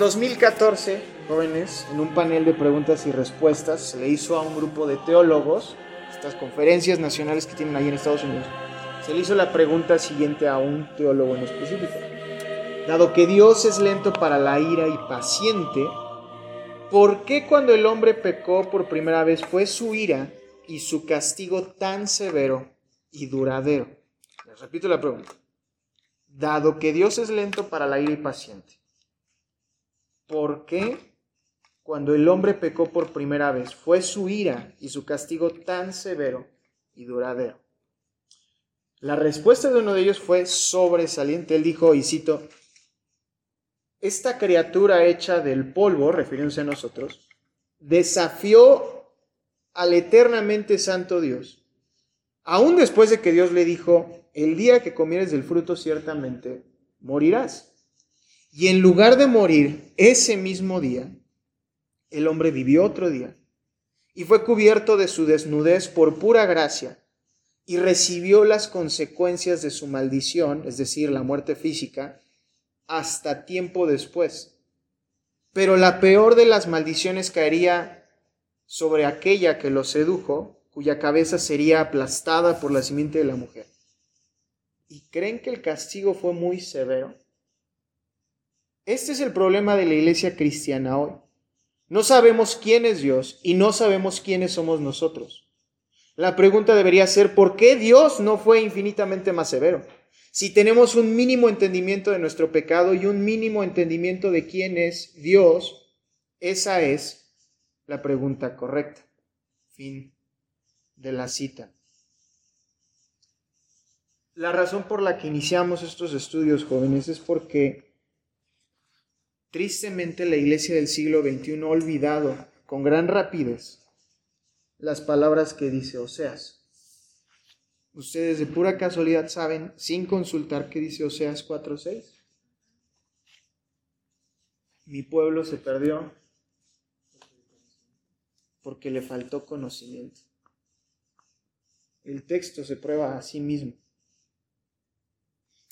En 2014, jóvenes, en un panel de preguntas y respuestas, se le hizo a un grupo de teólogos, estas conferencias nacionales que tienen ahí en Estados Unidos, se le hizo la pregunta siguiente a un teólogo en específico. Dado que Dios es lento para la ira y paciente, ¿por qué cuando el hombre pecó por primera vez fue su ira y su castigo tan severo y duradero? Les repito la pregunta. Dado que Dios es lento para la ira y paciente, ¿por qué cuando el hombre pecó por primera vez fue su ira y su castigo tan severo y duradero? La respuesta de uno de ellos fue sobresaliente. Él dijo, y cito, esta criatura hecha del polvo, refiriéndose a nosotros, desafió al eternamente santo Dios, aún después de que Dios le dijo, el día que comieres del fruto ciertamente morirás. Y en lugar de morir ese mismo día, el hombre vivió otro día y fue cubierto de su desnudez por pura gracia y recibió las consecuencias de su maldición, es decir, la muerte física, hasta tiempo después. Pero la peor de las maldiciones caería sobre aquella que lo sedujo, cuya cabeza sería aplastada por la simiente de la mujer. ¿Y creen que el castigo fue muy severo? Este es el problema de la iglesia cristiana hoy. No sabemos quién es Dios y no sabemos quiénes somos nosotros. La pregunta debería ser, ¿por qué Dios no fue infinitamente más severo? Si tenemos un mínimo entendimiento de nuestro pecado y un mínimo entendimiento de quién es Dios, esa es la pregunta correcta. Fin de la cita. La razón por la que iniciamos estos estudios jóvenes es porque tristemente la iglesia del siglo XXI ha olvidado con gran rapidez las palabras que dice Oseas. Ustedes de pura casualidad saben, sin consultar, qué dice Oseas 4.6. Mi pueblo se perdió porque le faltó conocimiento. El texto se prueba a sí mismo.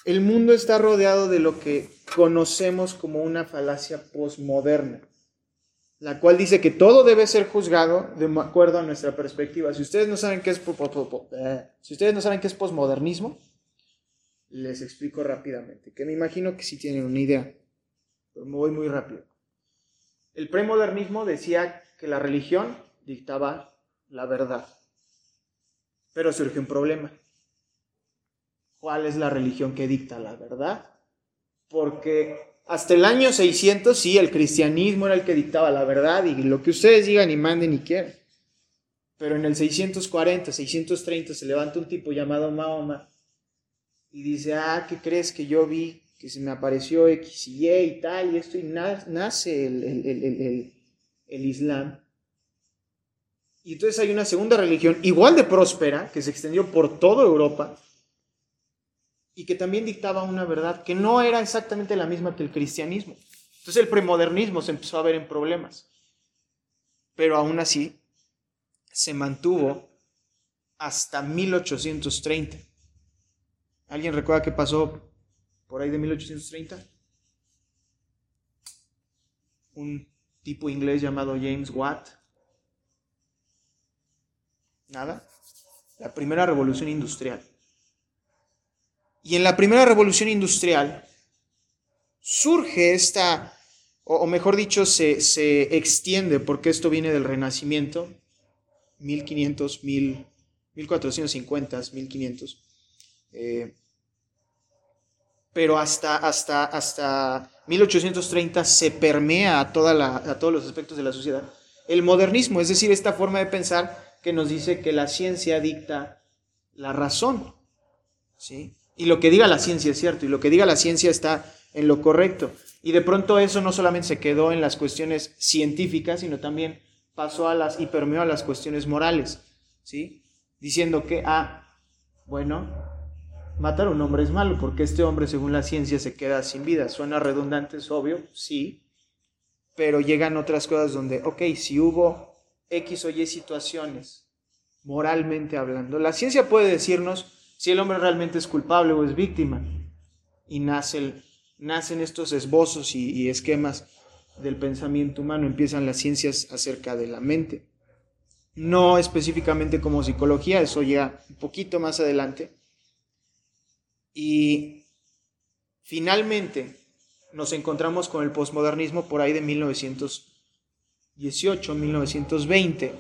El mundo está rodeado de lo que conocemos como una falacia posmoderna, la cual dice que todo debe ser juzgado de acuerdo a nuestra perspectiva. Si ustedes no saben qué es, eh, si ustedes no saben qué es posmodernismo, les explico rápidamente, que me imagino que sí tienen una idea, pero me voy muy rápido. El premodernismo decía que la religión dictaba la verdad, pero surge un problema cuál es la religión que dicta la verdad. Porque hasta el año 600 sí, el cristianismo era el que dictaba la verdad y lo que ustedes digan y manden y quieran. Pero en el 640, 630 se levanta un tipo llamado Mahoma y dice, ah, ¿qué crees que yo vi? Que se me apareció X y Y y tal, y esto, y nace el, el, el Islam. Y entonces hay una segunda religión igual de próspera que se extendió por toda Europa, y que también dictaba una verdad que no era exactamente la misma que el cristianismo. Entonces el premodernismo se empezó a ver en problemas, pero aún así se mantuvo hasta 1830. ¿Alguien recuerda qué pasó por ahí de 1830? Un tipo inglés llamado James Watt. Nada. La primera revolución industrial. Y en la primera revolución industrial surge esta, o, mejor dicho, se, se, extiende, porque esto viene del Renacimiento, 1500, 1450, 1500. pero hasta, hasta, hasta 1830 se permea a, toda a todos los aspectos de la sociedad. El modernismo, es decir, esta forma de pensar que nos dice que la ciencia dicta la razón. ¿sí? Y lo que diga la ciencia es cierto, y lo que diga la ciencia está en lo correcto. Y de pronto eso no solamente se quedó en las cuestiones científicas, sino también pasó a las y permeó a las cuestiones morales, ¿sí? Diciendo que, ah, bueno, matar a un hombre es malo, porque este hombre, según la ciencia, se queda sin vida. Suena redundante, es obvio, sí, pero llegan otras cosas donde, ok, si hubo X o Y situaciones, moralmente hablando, la ciencia puede decirnos, si el hombre realmente es culpable o es víctima. Y nace nacen estos esbozos y, esquemas del pensamiento humano, empiezan las ciencias acerca de la mente. No específicamente como psicología, eso llega un poquito más adelante. Y finalmente nos encontramos con el posmodernismo por ahí de 1918, 1920,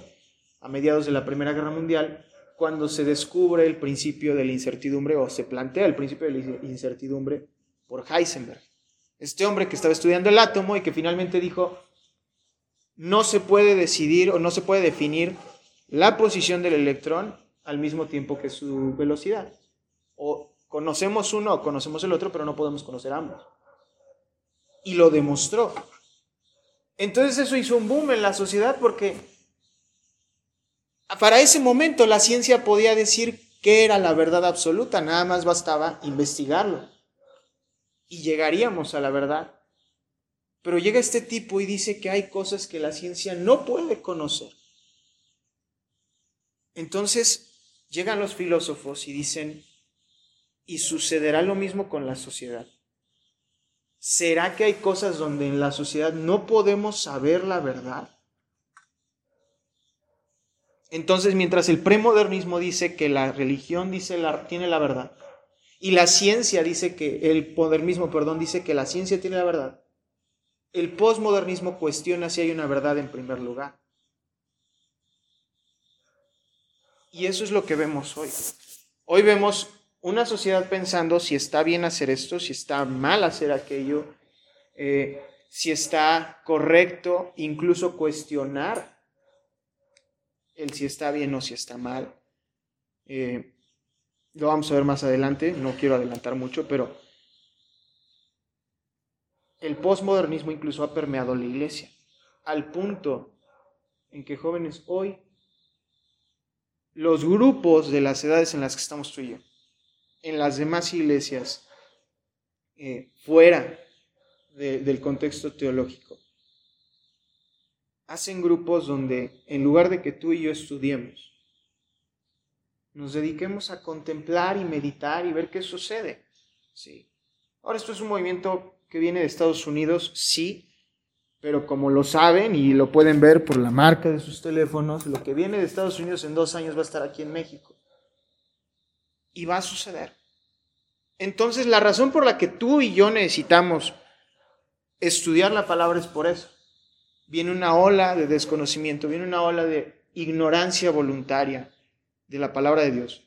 a mediados de la Primera Guerra Mundial, cuando se descubre el principio de la incertidumbre o se plantea el principio de la incertidumbre por Heisenberg. Este hombre que estaba estudiando el átomo y que finalmente dijo, no se puede decidir o no se puede definir la posición del electrón al mismo tiempo que su velocidad. O conocemos uno o conocemos el otro, pero no podemos conocer ambos. Y lo demostró. Entonces eso hizo un boom en la sociedad porque para ese momento la ciencia podía decir qué era la verdad absoluta, nada más bastaba investigarlo. Y llegaríamos a la verdad. Pero llega este tipo y dice que hay cosas que la ciencia no puede conocer. Entonces llegan los filósofos y dicen, y sucederá lo mismo con la sociedad. ¿Será que hay cosas donde en la sociedad no podemos saber la verdad? Entonces, mientras el premodernismo dice que la religión tiene la verdad y la ciencia dice que el modernismo, perdón, dice que la ciencia tiene la verdad, el posmodernismo cuestiona si hay una verdad en primer lugar. Y eso es lo que vemos hoy. Hoy vemos una sociedad pensando si está bien hacer esto, si está mal hacer aquello, eh, si está correcto, incluso cuestionar el si está bien o si está mal. Eh, lo vamos a ver más adelante, no quiero adelantar mucho, pero el posmodernismo incluso ha permeado la iglesia, al punto en que jóvenes hoy, los grupos de las edades en las que estamos tú y yo, en las demás iglesias, eh, fuera del contexto teológico, hacen grupos donde en lugar de que tú y yo estudiemos, nos dediquemos a contemplar y meditar y ver qué sucede. Sí. Ahora, esto es un movimiento que viene de Estados Unidos, sí, pero como lo saben y lo pueden ver por la marca de sus teléfonos, lo que viene de Estados Unidos en dos años va a estar aquí en México. Y va a suceder. Entonces, la razón por la que tú y yo necesitamos estudiar la palabra es por eso viene una ola de desconocimiento, viene una ola de ignorancia voluntaria de la palabra de Dios.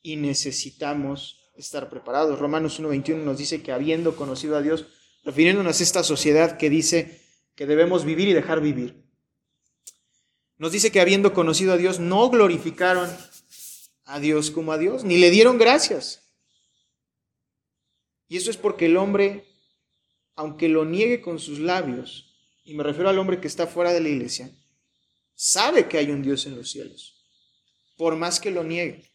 Y necesitamos estar preparados. Romanos 1.21 nos dice que habiendo conocido a Dios, refiriéndonos a esta sociedad que dice que debemos vivir y dejar vivir, nos dice que habiendo conocido a Dios, no glorificaron a Dios como a Dios, ni le dieron gracias. Y eso es porque el hombre, aunque lo niegue con sus labios, y me refiero al hombre que está fuera de la iglesia, sabe que hay un Dios en los cielos, por más que lo niegue.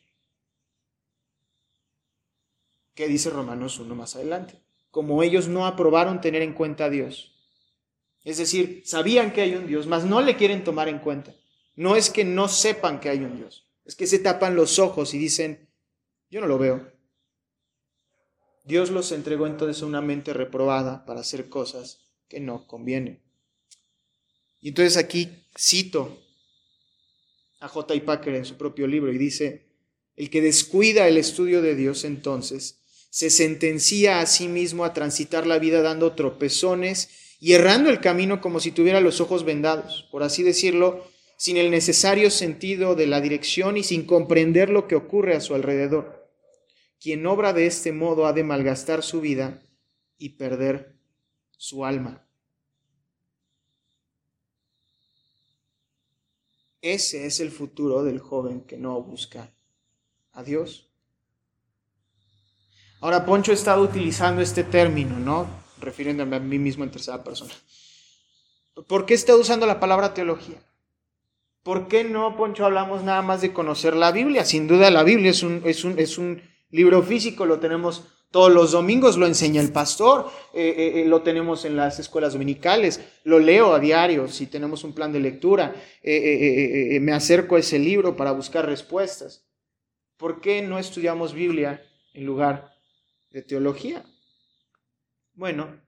¿Qué dice Romanos 1 más adelante? Como ellos no aprobaron tener en cuenta a Dios. Es decir, sabían que hay un Dios, mas no le quieren tomar en cuenta. No es que no sepan que hay un Dios, es que se tapan los ojos y dicen, yo no lo veo. Dios los entregó entonces a una mente reprobada para hacer cosas que no convienen. Y entonces aquí cito a J. Packer en su propio libro y dice, el que descuida el estudio de Dios entonces se sentencia a sí mismo a transitar la vida dando tropezones y errando el camino como si tuviera los ojos vendados, por así decirlo, sin el necesario sentido de la dirección y sin comprender lo que ocurre a su alrededor. Quien obra de este modo ha de malgastar su vida y perder su alma. Ese es el futuro del joven que no busca a Dios. Ahora, Poncho ha estado utilizando este término, ¿no? Refiriéndome a mí mismo en tercera persona. ¿Por qué está usando la palabra teología? ¿Por qué no, Poncho, hablamos nada más de conocer la Biblia? Sin duda la Biblia es un, es un, es un libro físico, lo tenemos todos los domingos lo enseña el pastor, eh, eh, eh, lo tenemos en las escuelas dominicales, lo leo a diario si tenemos un plan de lectura, me acerco a ese libro para buscar respuestas. ¿Por qué no estudiamos Biblia en lugar de teología? Bueno,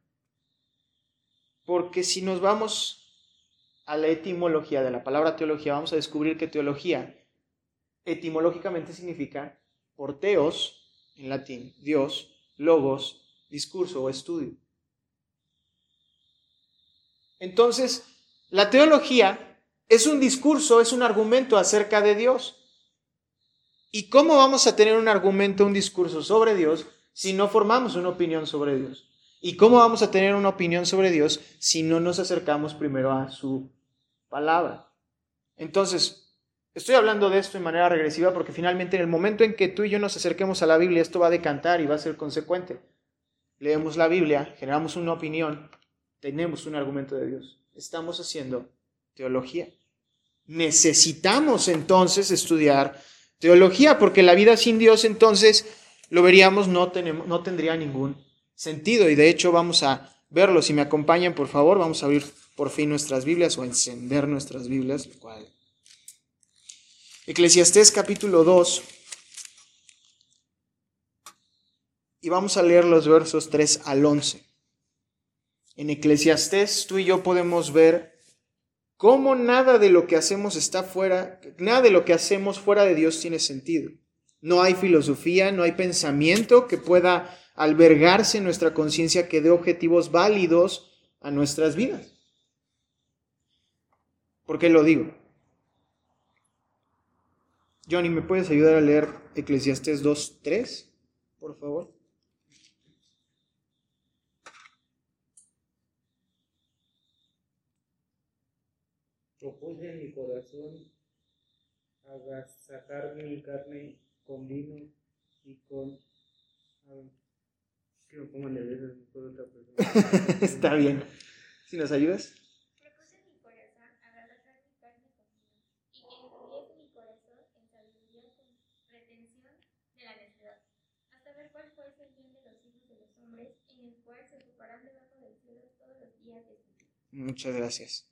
Porque si nos vamos a la etimología de la palabra teología, vamos a descubrir que teología etimológicamente significa porteos, en latín, Dios, logos, discurso o estudio. Entonces, la teología es un discurso, es un argumento acerca de Dios. ¿Y cómo vamos a tener un argumento, un discurso sobre Dios si no formamos una opinión sobre Dios? ¿Y cómo vamos a tener una opinión sobre Dios si no nos acercamos primero a su palabra? Entonces, estoy hablando de esto de manera regresiva porque finalmente en el momento en que tú y yo nos acerquemos a la Biblia, esto va a decantar y va a ser consecuente. Leemos la Biblia, generamos una opinión, tenemos un argumento de Dios. Estamos haciendo teología. Necesitamos entonces estudiar teología, porque la vida sin Dios entonces, lo veríamos, no, tenemos, no tendría ningún sentido. Y de hecho vamos a verlo. Si me acompañan, por favor, vamos a abrir por fin nuestras Biblias o encender nuestras Biblias. cual... Eclesiastés capítulo 2. Y vamos a leer los versos 3 al 11. En Eclesiastés tú y yo podemos ver cómo nada de lo que hacemos está fuera, nada de lo que hacemos fuera de Dios tiene sentido. No hay filosofía, no hay pensamiento que pueda albergarse en nuestra conciencia que dé objetivos válidos a nuestras vidas. ¿Por qué lo digo? Johnny, ¿me puedes ayudar a leer Eclesiastés 2.3, por favor? propuse en mi corazón agasajar mi carne con vino y con... que me pongo nervioso otra persona. Está bien. ¿Si nos ayudas? Propuse en mi corazón agasajar mi carne con vino y que incluyese mi corazón en sabiduría con retención de la necedad, hasta ver cuál fuese el bien de los hijos de los hombres, en el cual se ocuparán debajo del cielo todos los días de su vida. Muchas gracias.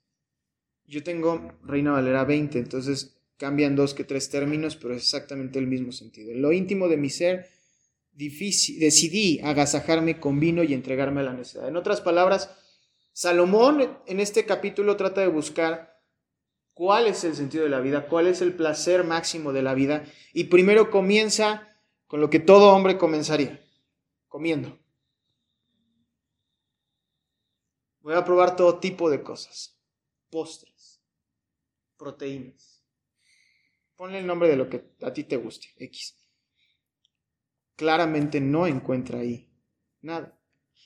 Yo tengo Reina Valera 20, entonces cambian dos que tres términos, pero es exactamente el mismo sentido. En lo íntimo de mi ser, difícil, decidí agasajarme con vino y entregarme a la necesidad. En otras palabras, Salomón en este capítulo trata de buscar cuál es el sentido de la vida, cuál es el placer máximo de la vida, y primero comienza con lo que todo hombre comenzaría, comiendo. Voy a probar todo tipo de cosas, postres proteínas. Ponle el nombre de lo que a ti te guste, X. Claramente no encuentra ahí nada.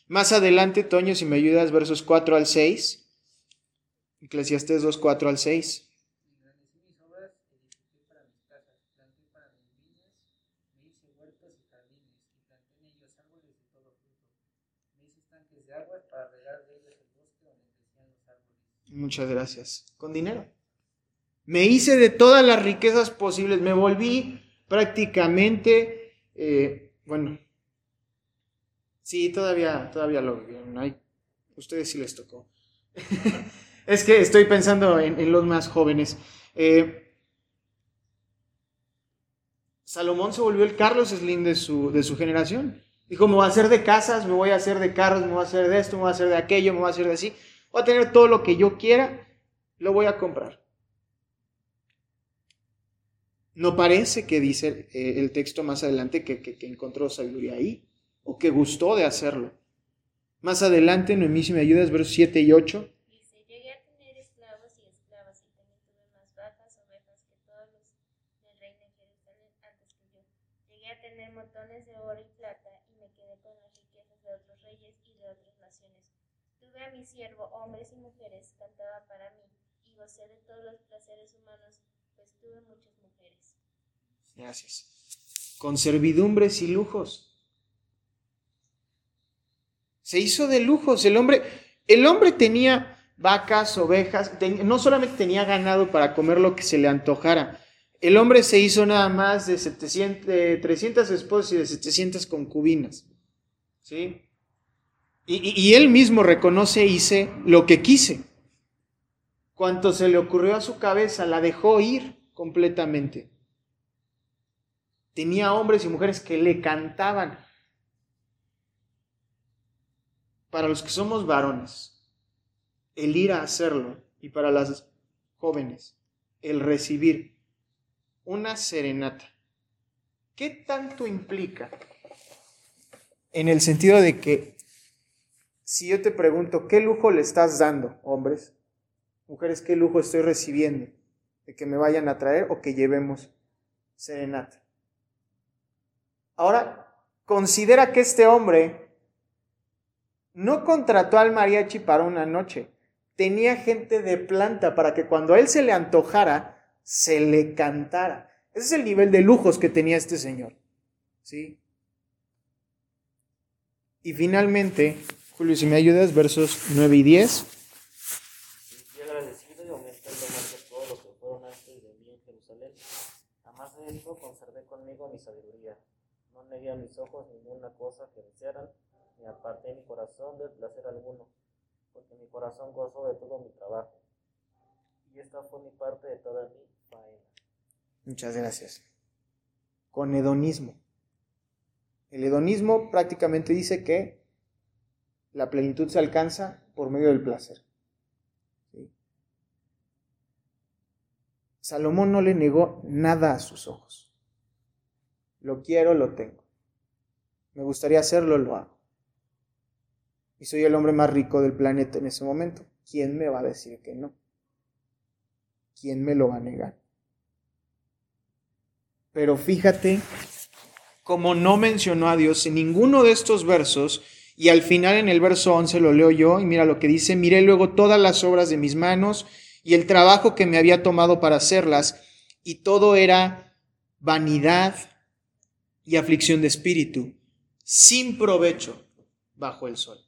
Más adelante, Toño, si me ayudas, versos 4 al 6. Eclesiastés 2, 4 al 6. Muchas gracias. Con dinero. Me hice de todas las riquezas posibles, me volví prácticamente, eh, bueno, sí, todavía, todavía lo vivieron, hay, ustedes sí les tocó. es que estoy pensando en, los más jóvenes. Eh, Salomón se volvió el Carlos Slim de su, de su generación. Dijo, me voy a hacer de casas, me voy a hacer de carros, me voy a hacer de esto, me voy a hacer de aquello, me voy a hacer de así. Voy a tener todo lo que yo quiera, lo voy a comprar. No parece que dice eh, el texto más adelante que, que, encontró sabiduría ahí o que gustó de hacerlo. Más adelante, Noemí, si me ayudas, versos 7 y 8. Dice, llegué a tener esclavos y esclavas y también tuve más vacas, ovejas que todos los del reino de Jerusalén antes que yo. Llegué a tener montones de oro y plata y me quedé con las riquezas de otros reyes y de otras naciones. Tuve a siervo hombres y mujeres, cantaba para mí y gocé de todos los placeres humanos, pues tuve muchos Gracias. Con servidumbres y lujos. Se hizo de lujos. El hombre, el hombre tenía vacas, ovejas, no solamente tenía ganado para comer lo que se le antojara. El hombre se hizo nada más de, 700, de 300 esposas y de 700 concubinas. ¿Sí? Y, él mismo reconoce, hice lo que quise. Cuanto se le ocurrió a su cabeza, la dejó ir completamente tenía hombres y mujeres que le cantaban. Para los que somos varones, el ir a hacerlo y para las jóvenes el recibir una serenata. ¿Qué tanto implica? En el sentido de que si yo te pregunto, ¿qué lujo le estás dando, hombres? Mujeres, ¿qué lujo estoy recibiendo? ¿De que me vayan a traer o que llevemos serenata? Ahora, considera que este hombre no contrató al mariachi para una noche. Tenía gente de planta para que cuando a él se le antojara, se le cantara. Ese es el nivel de lujos que tenía este señor. ¿Sí? Y finalmente, Julio, si me ayudas, versos 9 y 10. Y agradecido y aumentando más de todo lo que fueron antes de mí en Jerusalén. Además de esto, conservé conmigo mi sabiduría. No negué a mis ojos ninguna cosa que desearan, ni aparté mi corazón del placer alguno, porque mi corazón gozó de todo mi trabajo. Y esta fue mi parte de toda mi faena. Muchas gracias. Con hedonismo. El hedonismo prácticamente dice que la plenitud se alcanza por medio del placer. Salomón no le negó nada a sus ojos. Lo quiero, lo tengo. Me gustaría hacerlo, lo hago. Y soy el hombre más rico del planeta en ese momento. ¿Quién me va a decir que no? ¿Quién me lo va a negar? Pero fíjate como no mencionó a Dios en ninguno de estos versos, y al final en el verso 11 lo leo yo, y mira lo que dice, miré luego todas las obras de mis manos y el trabajo que me había tomado para hacerlas, y todo era vanidad y aflicción de espíritu, sin provecho bajo el sol.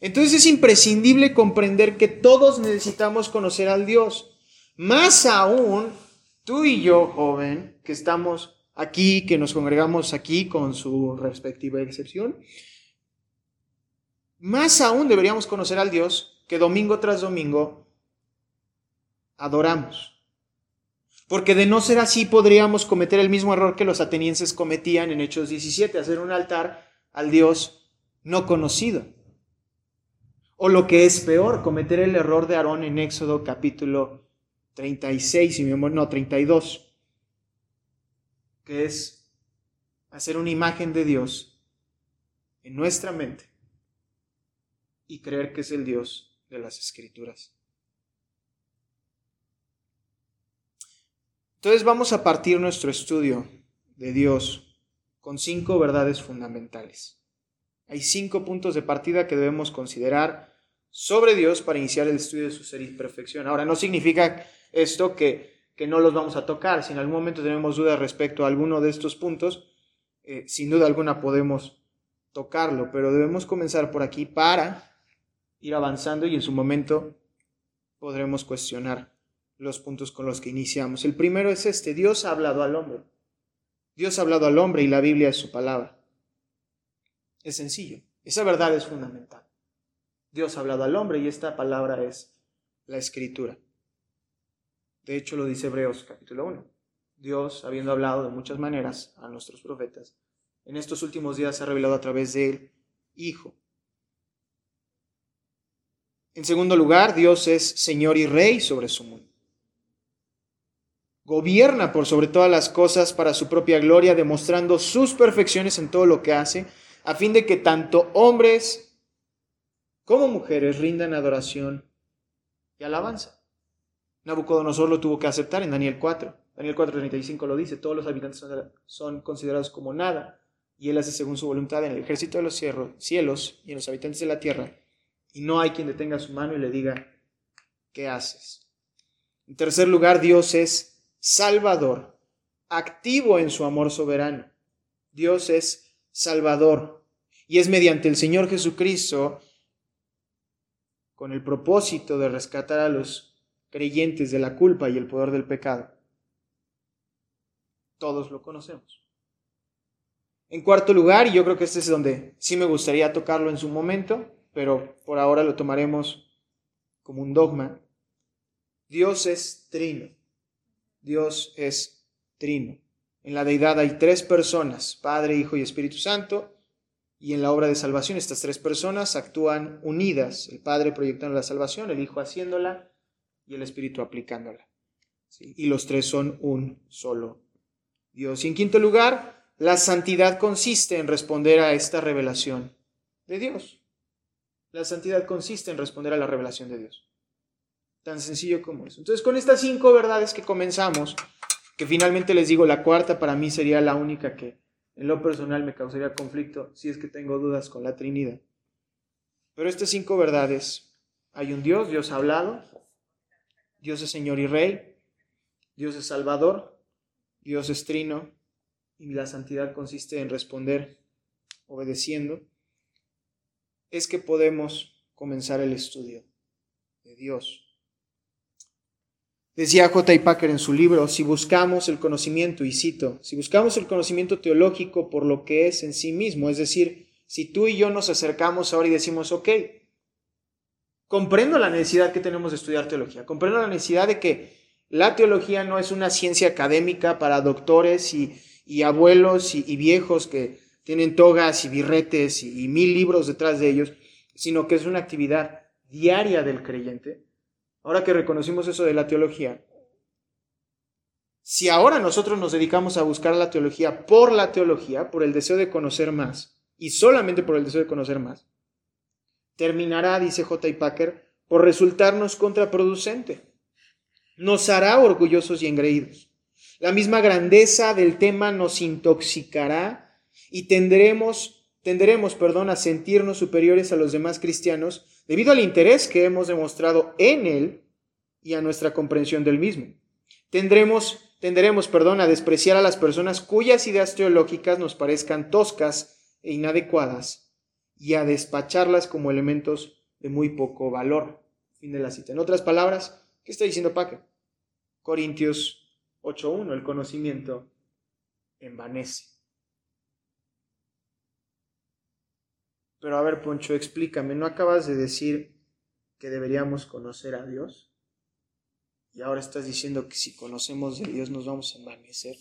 Entonces es imprescindible comprender que todos necesitamos conocer al Dios. Más aún, tú y yo, joven, que estamos aquí, que nos congregamos aquí con su respectiva excepción, más aún deberíamos conocer al Dios que domingo tras domingo adoramos. Porque de no ser así podríamos cometer el mismo error que los atenienses cometían en Hechos 17, hacer un altar al Dios no conocido. O lo que es peor, cometer el error de Aarón en Éxodo capítulo 36, no, 32 que es hacer una imagen de Dios en nuestra mente y creer que es el Dios de las escrituras. Entonces vamos a partir nuestro estudio de Dios con cinco verdades fundamentales. Hay cinco puntos de partida que debemos considerar sobre Dios para iniciar el estudio de su ser y perfección. Ahora, no significa esto que que no los vamos a tocar. Si en algún momento tenemos dudas respecto a alguno de estos puntos, eh, sin duda alguna podemos tocarlo, pero debemos comenzar por aquí para ir avanzando y en su momento podremos cuestionar los puntos con los que iniciamos. El primero es este, Dios ha hablado al hombre. Dios ha hablado al hombre y la Biblia es su palabra. Es sencillo, esa verdad es fundamental. Dios ha hablado al hombre y esta palabra es la escritura. De hecho, lo dice Hebreos capítulo 1. Dios, habiendo hablado de muchas maneras a nuestros profetas, en estos últimos días se ha revelado a través del Hijo. En segundo lugar, Dios es Señor y Rey sobre su mundo. Gobierna por sobre todas las cosas para su propia gloria, demostrando sus perfecciones en todo lo que hace, a fin de que tanto hombres como mujeres rindan adoración y alabanza. Nabucodonosor lo tuvo que aceptar en Daniel 4. Daniel 4:35 lo dice, todos los habitantes son considerados como nada, y él hace según su voluntad en el ejército de los cielos y en los habitantes de la tierra, y no hay quien detenga su mano y le diga, ¿qué haces? En tercer lugar, Dios es salvador, activo en su amor soberano. Dios es salvador, y es mediante el Señor Jesucristo, con el propósito de rescatar a los creyentes de la culpa y el poder del pecado. Todos lo conocemos. En cuarto lugar, y yo creo que este es donde sí me gustaría tocarlo en su momento, pero por ahora lo tomaremos como un dogma. Dios es trino. Dios es trino. En la deidad hay tres personas, Padre, Hijo y Espíritu Santo, y en la obra de salvación. Estas tres personas actúan unidas, el Padre proyectando la salvación, el Hijo haciéndola y el Espíritu aplicándola. Y los tres son un solo Dios. Y en quinto lugar, la santidad consiste en responder a esta revelación de Dios. La santidad consiste en responder a la revelación de Dios. Tan sencillo como eso. Entonces, con estas cinco verdades que comenzamos, que finalmente les digo, la cuarta para mí sería la única que en lo personal me causaría conflicto si es que tengo dudas con la Trinidad. Pero estas cinco verdades, hay un Dios, Dios ha hablado, Dios es Señor y Rey, Dios es Salvador, Dios es Trino, y la santidad consiste en responder obedeciendo, es que podemos comenzar el estudio de Dios. Decía J. Packer en su libro, si buscamos el conocimiento, y cito, si buscamos el conocimiento teológico por lo que es en sí mismo, es decir, si tú y yo nos acercamos ahora y decimos, ok, comprendo la necesidad que tenemos de estudiar teología, comprendo la necesidad de que la teología no es una ciencia académica para doctores y, abuelos y, viejos que tienen togas y birretes y mil libros detrás de ellos, sino que es una actividad diaria del creyente. Ahora que reconocimos eso de la teología, si ahora nosotros nos dedicamos a buscar la teología por la teología, por el deseo de conocer más, y solamente por el deseo de conocer más, terminará, dice J. Packer, por resultarnos contraproducente. Nos hará orgullosos y engreídos. La misma grandeza del tema nos intoxicará y tendremos, tendremos perdón, a sentirnos superiores a los demás cristianos debido al interés que hemos demostrado en él y a nuestra comprensión del mismo. Tendremos, tenderemos perdón, a despreciar a las personas cuyas ideas teológicas nos parezcan toscas e inadecuadas y a despacharlas como elementos de muy poco valor. Fin de la cita. En otras palabras, ¿qué está diciendo Paque? Corintios 8.1, el conocimiento envanece. Pero a ver, Poncho, explícame, ¿no acabas de decir que deberíamos conocer a Dios? Y ahora estás diciendo que si conocemos de Dios nos vamos a envanecer.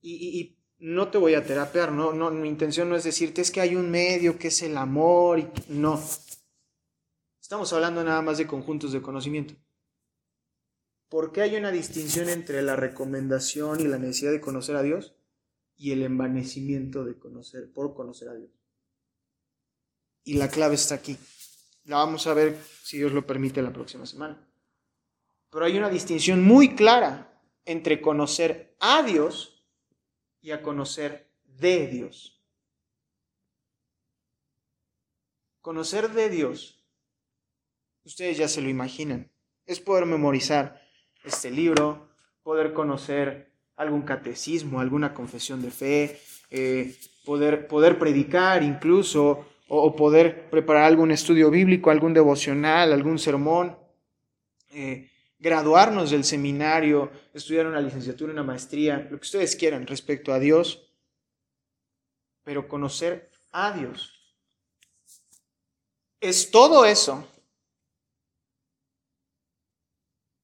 Y, no te voy a terapear, no, no, mi intención no es decirte es que hay un medio que es el amor y no. Estamos hablando nada más de conjuntos de conocimiento. ¿Por qué hay una distinción entre la recomendación y la necesidad de conocer a Dios? y el envanecimiento de conocer, por conocer a Dios. Y la clave está aquí. La vamos a ver, si Dios lo permite, la próxima semana. Pero hay una distinción muy clara entre conocer a Dios y a conocer de Dios. Conocer de Dios, ustedes ya se lo imaginan, es poder memorizar este libro, poder conocer algún catecismo, alguna confesión de fe, eh, poder, poder predicar incluso, o, poder preparar algún estudio bíblico, algún devocional, algún sermón, eh, graduarnos del seminario, estudiar una licenciatura, una maestría, lo que ustedes quieran respecto a Dios, pero conocer a Dios. Es todo eso,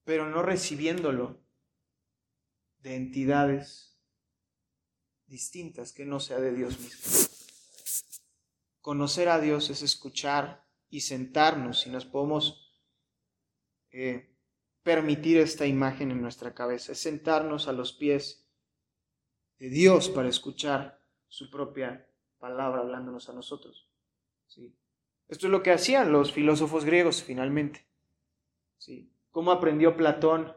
pero no recibiéndolo de entidades distintas que no sea de Dios mismo. Conocer a Dios es escuchar y sentarnos y nos podemos eh, permitir esta imagen en nuestra cabeza, es sentarnos a los pies de Dios para escuchar su propia palabra hablándonos a nosotros. ¿sí? Esto es lo que hacían los filósofos griegos finalmente. ¿sí? ¿Cómo aprendió Platón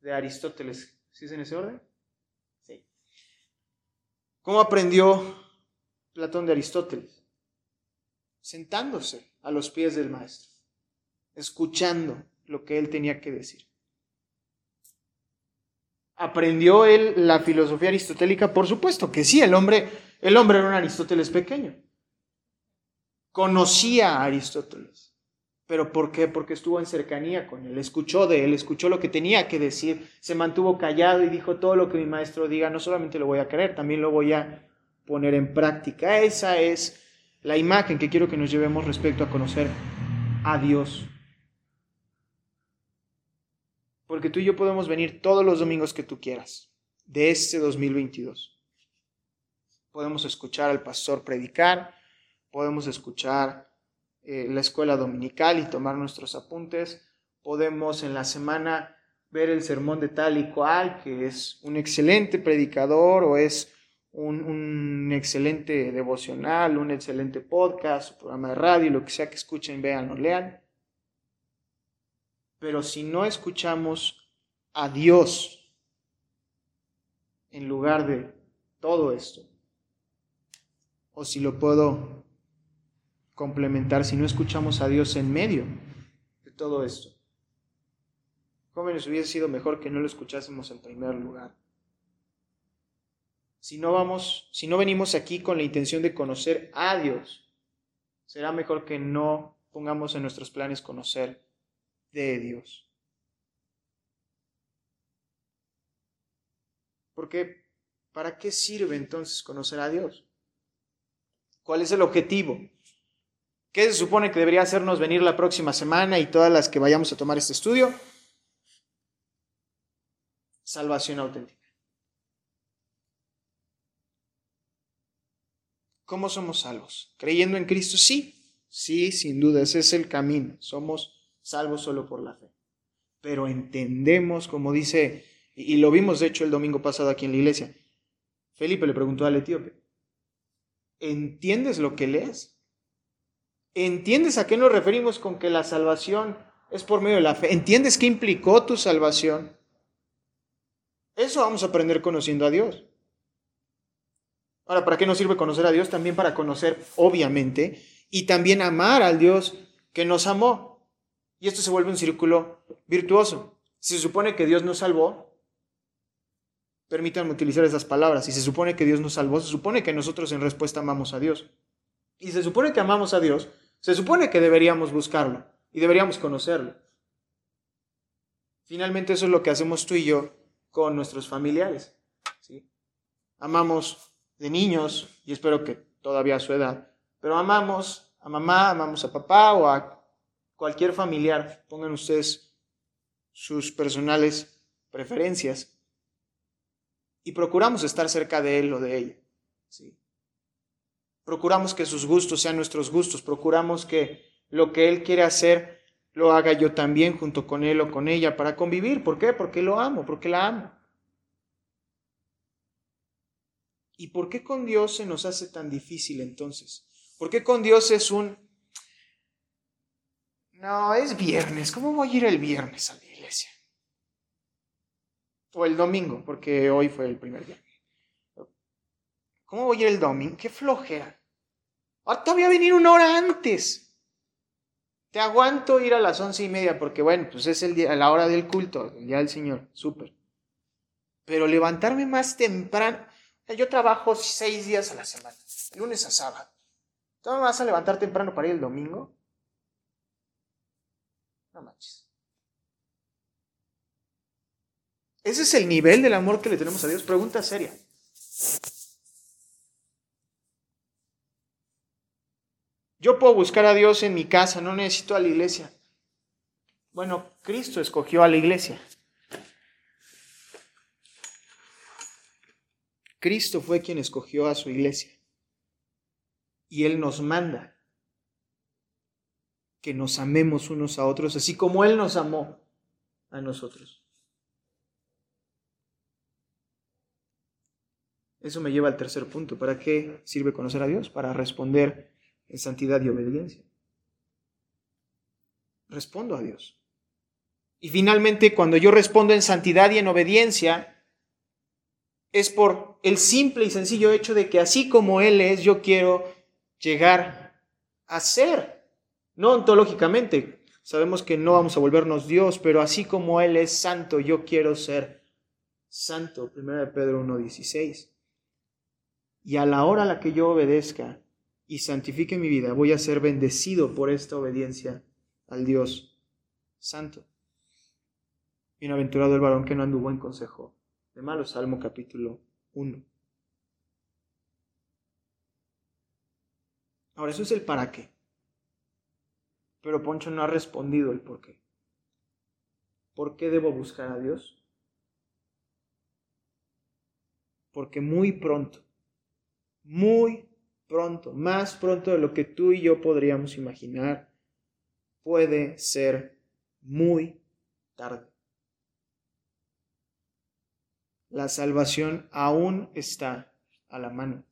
de Aristóteles? ¿Sí es en ese orden? Sí. ¿Cómo aprendió Platón de Aristóteles? Sentándose a los pies del maestro, escuchando lo que él tenía que decir. ¿Aprendió él la filosofía aristotélica? Por supuesto que sí, el hombre, el hombre era un Aristóteles pequeño. Conocía a Aristóteles. ¿Pero por qué? Porque estuvo en cercanía con él, escuchó de él, escuchó lo que tenía que decir, se mantuvo callado y dijo todo lo que mi maestro diga, no solamente lo voy a creer, también lo voy a poner en práctica. Esa es la imagen que quiero que nos llevemos respecto a conocer a Dios. Porque tú y yo podemos venir todos los domingos que tú quieras de este 2022. Podemos escuchar al pastor predicar, podemos escuchar eh, la escuela dominical y tomar nuestros apuntes, podemos en la semana ver el sermón de tal y cual, que es un excelente predicador o es un, un, excelente devocional, un excelente podcast, programa de radio, lo que sea que escuchen, vean o lean. Pero si no escuchamos a Dios en lugar de todo esto, o si lo puedo complementar, si no escuchamos a Dios en medio de todo esto, jóvenes hubiese sido mejor que no lo escuchásemos en primer lugar. Si no vamos, si no venimos aquí con la intención de conocer a Dios, será mejor que no pongamos en nuestros planes conocer de Dios. Porque, ¿para qué sirve entonces conocer a Dios? ¿Cuál es el objetivo? ¿Qué se supone que debería hacernos venir la próxima semana y todas las que vayamos a tomar este estudio? Salvación auténtica. ¿Cómo somos salvos? ¿Creyendo en Cristo? Sí, sí, sin duda, ese es el camino. Somos salvos solo por la fe. Pero entendemos, como dice, y lo vimos de hecho el domingo pasado aquí en la iglesia, Felipe le preguntó al etíope, ¿entiendes lo que lees? ¿Entiendes a qué nos referimos con que la salvación es por medio de la fe? ¿Entiendes qué implicó tu salvación? Eso vamos a aprender conociendo a Dios. Ahora, ¿para qué nos sirve conocer a Dios? También para conocer, obviamente, y también amar al Dios que nos amó. Y esto se vuelve un círculo virtuoso. Si se supone que Dios nos salvó, permítanme utilizar esas palabras, si se supone que Dios nos salvó, se supone que nosotros en respuesta amamos a Dios. Y se supone que amamos a Dios, se supone que deberíamos buscarlo y deberíamos conocerlo. Finalmente eso es lo que hacemos tú y yo con nuestros familiares. ¿sí? Amamos de niños, y espero que todavía a su edad, pero amamos a mamá, amamos a papá o a cualquier familiar, pongan ustedes sus personales preferencias, y procuramos estar cerca de él o de ella. ¿sí? Procuramos que sus gustos sean nuestros gustos, procuramos que lo que él quiere hacer lo haga yo también junto con él o con ella para convivir. ¿Por qué? Porque lo amo, porque la amo. ¿Y por qué con Dios se nos hace tan difícil entonces? ¿Por qué con Dios es un... No, es viernes. ¿Cómo voy a ir el viernes a la iglesia? O el domingo, porque hoy fue el primer día. ¿Cómo voy a ir el domingo? Qué flojera. Ahora todavía venir una hora antes. Te aguanto ir a las once y media porque, bueno, pues es el día, la hora del culto, el día del Señor, súper. Pero levantarme más temprano, yo trabajo seis días a la semana, lunes a sábado. ¿Tú me vas a levantar temprano para ir el domingo? No manches. ¿Ese es el nivel del amor que le tenemos a Dios? Pregunta seria. Yo puedo buscar a Dios en mi casa, no necesito a la iglesia. Bueno, Cristo escogió a la iglesia. Cristo fue quien escogió a su iglesia. Y Él nos manda que nos amemos unos a otros, así como Él nos amó a nosotros. Eso me lleva al tercer punto. ¿Para qué sirve conocer a Dios? Para responder en santidad y obediencia. Respondo a Dios. Y finalmente, cuando yo respondo en santidad y en obediencia, es por el simple y sencillo hecho de que así como Él es, yo quiero llegar a ser. No ontológicamente, sabemos que no vamos a volvernos Dios, pero así como Él es santo, yo quiero ser santo. 1 Pedro 1.16. Y a la hora a la que yo obedezca y santifique mi vida, voy a ser bendecido por esta obediencia al Dios santo. Bienaventurado el varón que no anduvo en consejo de malo, Salmo capítulo 1. Ahora, eso es el para qué. Pero Poncho no ha respondido el por qué. ¿Por qué debo buscar a Dios? Porque muy pronto, muy pronto, más pronto de lo que tú y yo podríamos imaginar, puede ser muy tarde. La salvación aún está a la mano.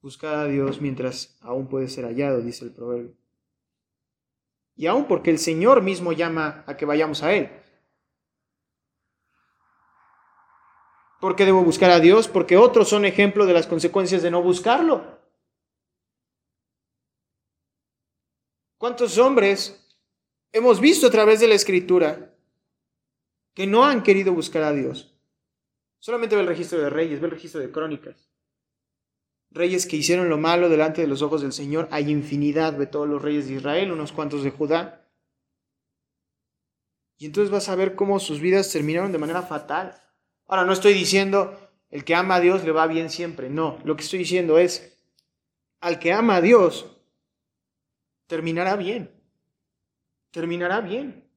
Buscad a Dios mientras aún puede ser hallado, dice el proverbio. Y aún porque el Señor mismo llama a que vayamos a Él. ¿Por qué debo buscar a Dios? Porque otros son ejemplo de las consecuencias de no buscarlo. ¿Cuántos hombres hemos visto a través de la Escritura que no han querido buscar a Dios? Solamente ve el registro de reyes, ve el registro de crónicas reyes que hicieron lo malo delante de los ojos del Señor. Hay infinidad de todos los reyes de Israel, unos cuantos de Judá. Y entonces vas a ver cómo sus vidas terminaron de manera fatal. Ahora, no estoy diciendo el que ama a Dios le va bien siempre. No, lo que estoy diciendo es, al que ama a Dios, terminará bien. Terminará bien.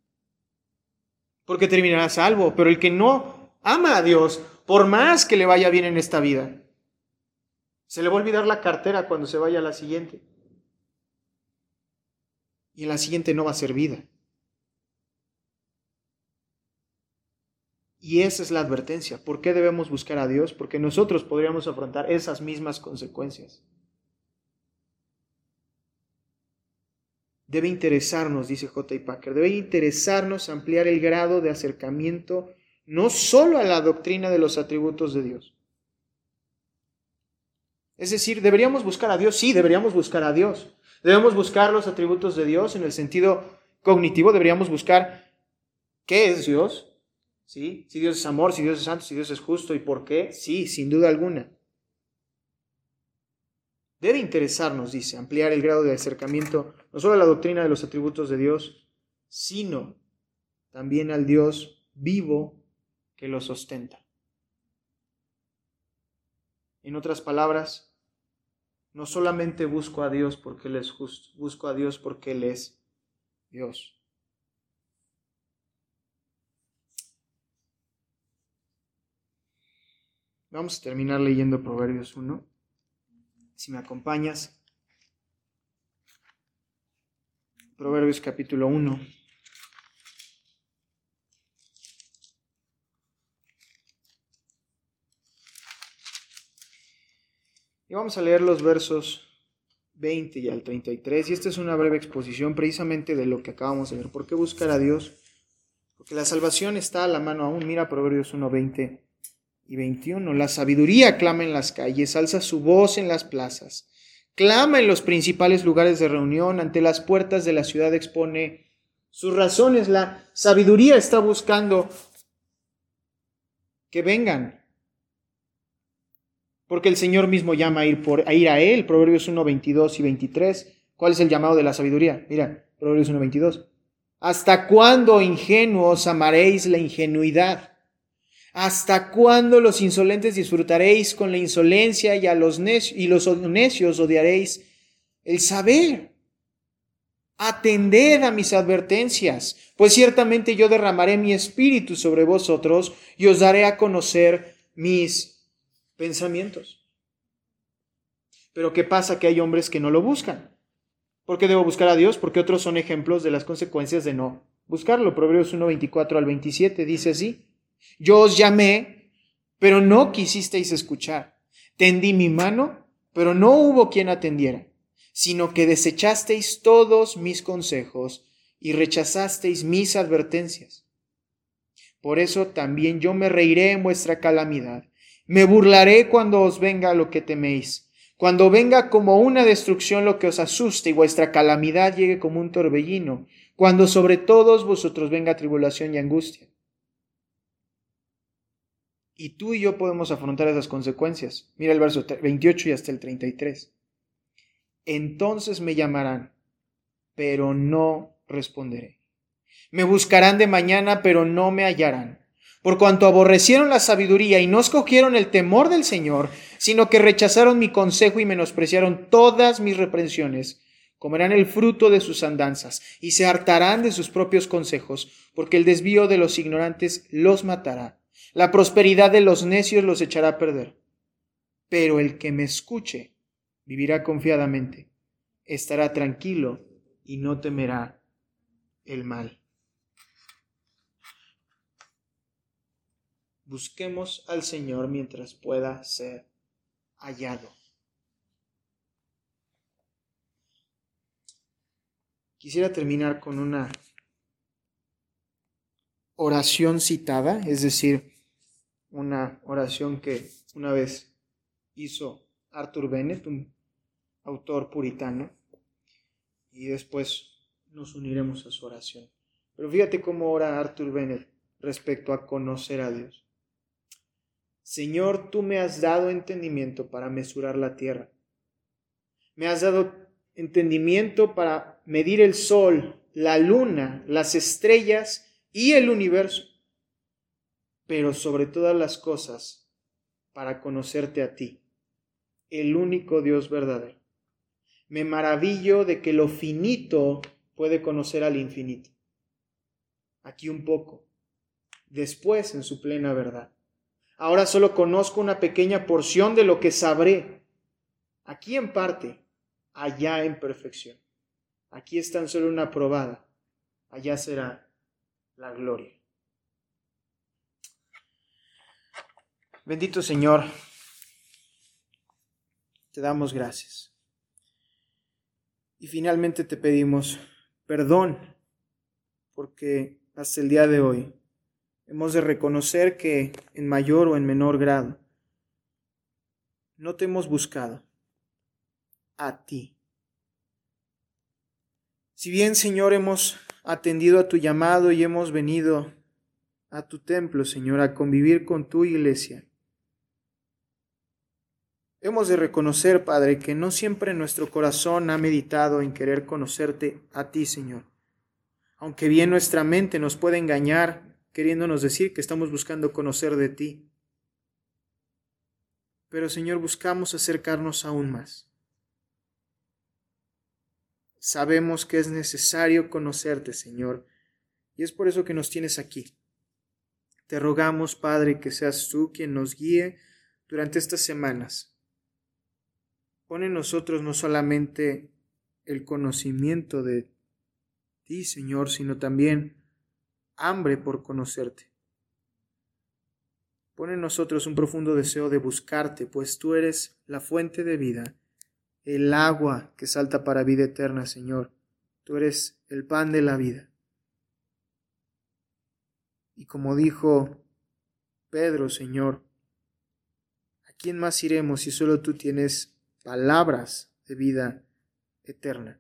Porque terminará salvo. Pero el que no ama a Dios, por más que le vaya bien en esta vida, se le va a olvidar la cartera cuando se vaya a la siguiente. Y en la siguiente no va a ser vida. Y esa es la advertencia. ¿Por qué debemos buscar a Dios? Porque nosotros podríamos afrontar esas mismas consecuencias. Debe interesarnos, dice J. Packer, debe interesarnos ampliar el grado de acercamiento no solo a la doctrina de los atributos de Dios, es decir, ¿deberíamos buscar a Dios? Sí, deberíamos buscar a Dios. Debemos buscar los atributos de Dios en el sentido cognitivo, deberíamos buscar qué es Dios, ¿sí? Si Dios es amor, si Dios es santo, si Dios es justo y por qué, sí, sin duda alguna. Debe interesarnos, dice, ampliar el grado de acercamiento no solo a la doctrina de los atributos de Dios, sino también al Dios vivo que lo sustenta. En otras palabras, no solamente busco a Dios porque Él es justo, busco a Dios porque Él es Dios. Vamos a terminar leyendo Proverbios 1. Si me acompañas. Proverbios capítulo 1. Vamos a leer los versos 20 y al 33. Y esta es una breve exposición precisamente de lo que acabamos de ver. ¿Por qué buscar a Dios? Porque la salvación está a la mano aún. Mira Proverbios 1, 20 y 21. La sabiduría clama en las calles, alza su voz en las plazas, clama en los principales lugares de reunión, ante las puertas de la ciudad expone sus razones. La sabiduría está buscando que vengan porque el Señor mismo llama a ir, a, ir a Él, Proverbios 1, 22 y 23. ¿Cuál es el llamado de la sabiduría? Mira, Proverbios 1, 22. ¿Hasta cuándo, ingenuos, amaréis la ingenuidad? ¿Hasta cuándo los insolentes disfrutaréis con la insolencia y a los necios, y los necios odiaréis el saber? Atended a mis advertencias, pues ciertamente yo derramaré mi espíritu sobre vosotros y os daré a conocer mis pensamientos. Pero ¿qué pasa? Que hay hombres que no lo buscan. ¿Por qué debo buscar a Dios? Porque otros son ejemplos de las consecuencias de no buscarlo. Proverbios 1, 24 al 27 dice así. Yo os llamé, pero no quisisteis escuchar. Tendí mi mano, pero no hubo quien atendiera, sino que desechasteis todos mis consejos y rechazasteis mis advertencias. Por eso también yo me reiré en vuestra calamidad me burlaré cuando os venga lo que teméis, cuando venga como una destrucción lo que os asuste y vuestra calamidad llegue como un torbellino, cuando sobre todos vosotros venga tribulación y angustia. Y tú y yo podemos afrontar esas consecuencias. Mira el verso 28 y hasta el 33. Entonces me llamarán, pero no responderé. Me buscarán de mañana, pero no me hallarán por cuanto aborrecieron la sabiduría y no escogieron el temor del Señor, sino que rechazaron mi consejo y menospreciaron todas mis reprensiones, comerán el fruto de sus andanzas y se hartarán de sus propios consejos, porque el desvío de los ignorantes los matará, la prosperidad de los necios los echará a perder. pero el que me escuche vivirá confiadamente, estará tranquilo y no temerá el mal. Busquemos al Señor mientras pueda ser hallado. Quisiera terminar con una oración citada, es decir, una oración que una vez hizo Arthur Bennett, un autor puritano, y después nos uniremos a su oración. Pero fíjate cómo ora Arthur Bennett respecto a conocer a Dios. Señor, tú me has dado entendimiento para mesurar la tierra. Me has dado entendimiento para medir el sol, la luna, las estrellas y el universo. Pero sobre todas las cosas, para conocerte a ti, el único Dios verdadero. Me maravillo de que lo finito puede conocer al infinito. Aquí un poco, después en su plena verdad. Ahora solo conozco una pequeña porción de lo que sabré. Aquí en parte, allá en perfección. Aquí es solo una probada, allá será la gloria. Bendito Señor, te damos gracias. Y finalmente te pedimos perdón, porque hasta el día de hoy hemos de reconocer que en mayor o en menor grado no te hemos buscado a ti. Si bien, Señor, hemos atendido a tu llamado y hemos venido a tu templo, Señor, a convivir con tu iglesia, Hemos de reconocer, Padre, que no siempre nuestro corazón ha meditado en querer conocerte a ti, Señor. Aunque bien nuestra mente nos puede engañar queriéndonos decir que estamos buscando conocer de ti. Pero, Señor, buscamos acercarnos aún más. Sabemos que es necesario conocerte, Señor, y es por eso que nos tienes aquí. Te rogamos, Padre, que seas tú quien nos guíe durante estas semanas Pone en nosotros no solamente el conocimiento de ti, Señor, sino también hambre por conocerte. Pone en nosotros un profundo deseo de buscarte, pues tú eres la fuente de vida, el agua que salta para vida eterna, Señor. Tú eres el pan de la vida. Y como dijo Pedro, Señor, ¿a quién más iremos si solo tú tienes palabras de vida eterna.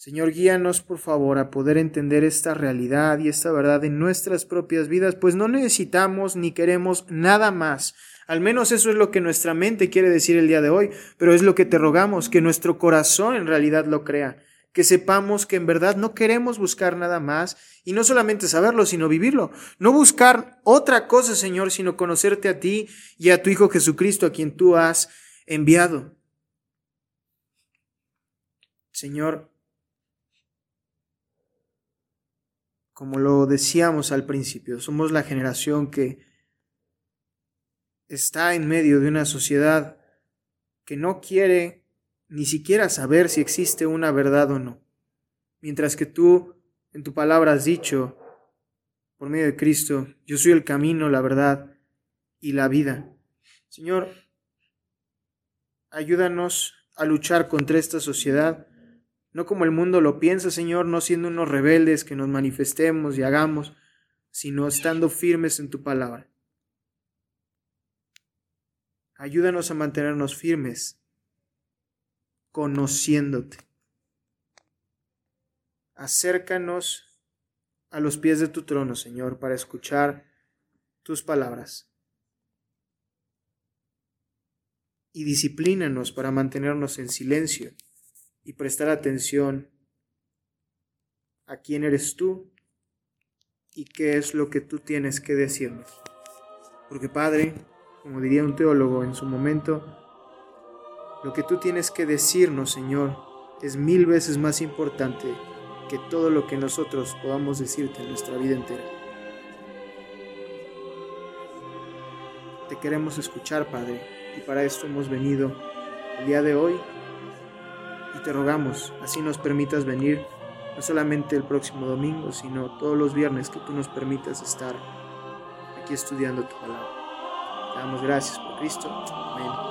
Señor, guíanos por favor a poder entender esta realidad y esta verdad en nuestras propias vidas, pues no necesitamos ni queremos nada más. Al menos eso es lo que nuestra mente quiere decir el día de hoy, pero es lo que te rogamos, que nuestro corazón en realidad lo crea, que sepamos que en verdad no queremos buscar nada más y no solamente saberlo, sino vivirlo. No buscar otra cosa, Señor, sino conocerte a ti y a tu Hijo Jesucristo, a quien tú has enviado. Señor, como lo decíamos al principio, somos la generación que está en medio de una sociedad que no quiere ni siquiera saber si existe una verdad o no. Mientras que tú en tu palabra has dicho, por medio de Cristo, yo soy el camino, la verdad y la vida. Señor, ayúdanos a luchar contra esta sociedad, no como el mundo lo piensa, Señor, no siendo unos rebeldes que nos manifestemos y hagamos, sino estando firmes en tu palabra. Ayúdanos a mantenernos firmes conociéndote. Acércanos a los pies de tu trono, Señor, para escuchar tus palabras. Y disciplínanos para mantenernos en silencio y prestar atención a quién eres tú y qué es lo que tú tienes que decirnos. Porque Padre, como diría un teólogo en su momento, lo que tú tienes que decirnos, Señor, es mil veces más importante que todo lo que nosotros podamos decirte en nuestra vida entera. Te queremos escuchar, Padre, y para esto hemos venido el día de hoy te rogamos, así nos permitas venir no solamente el próximo domingo, sino todos los viernes que tú nos permitas estar aquí estudiando tu palabra. Te damos gracias por Cristo. Amén.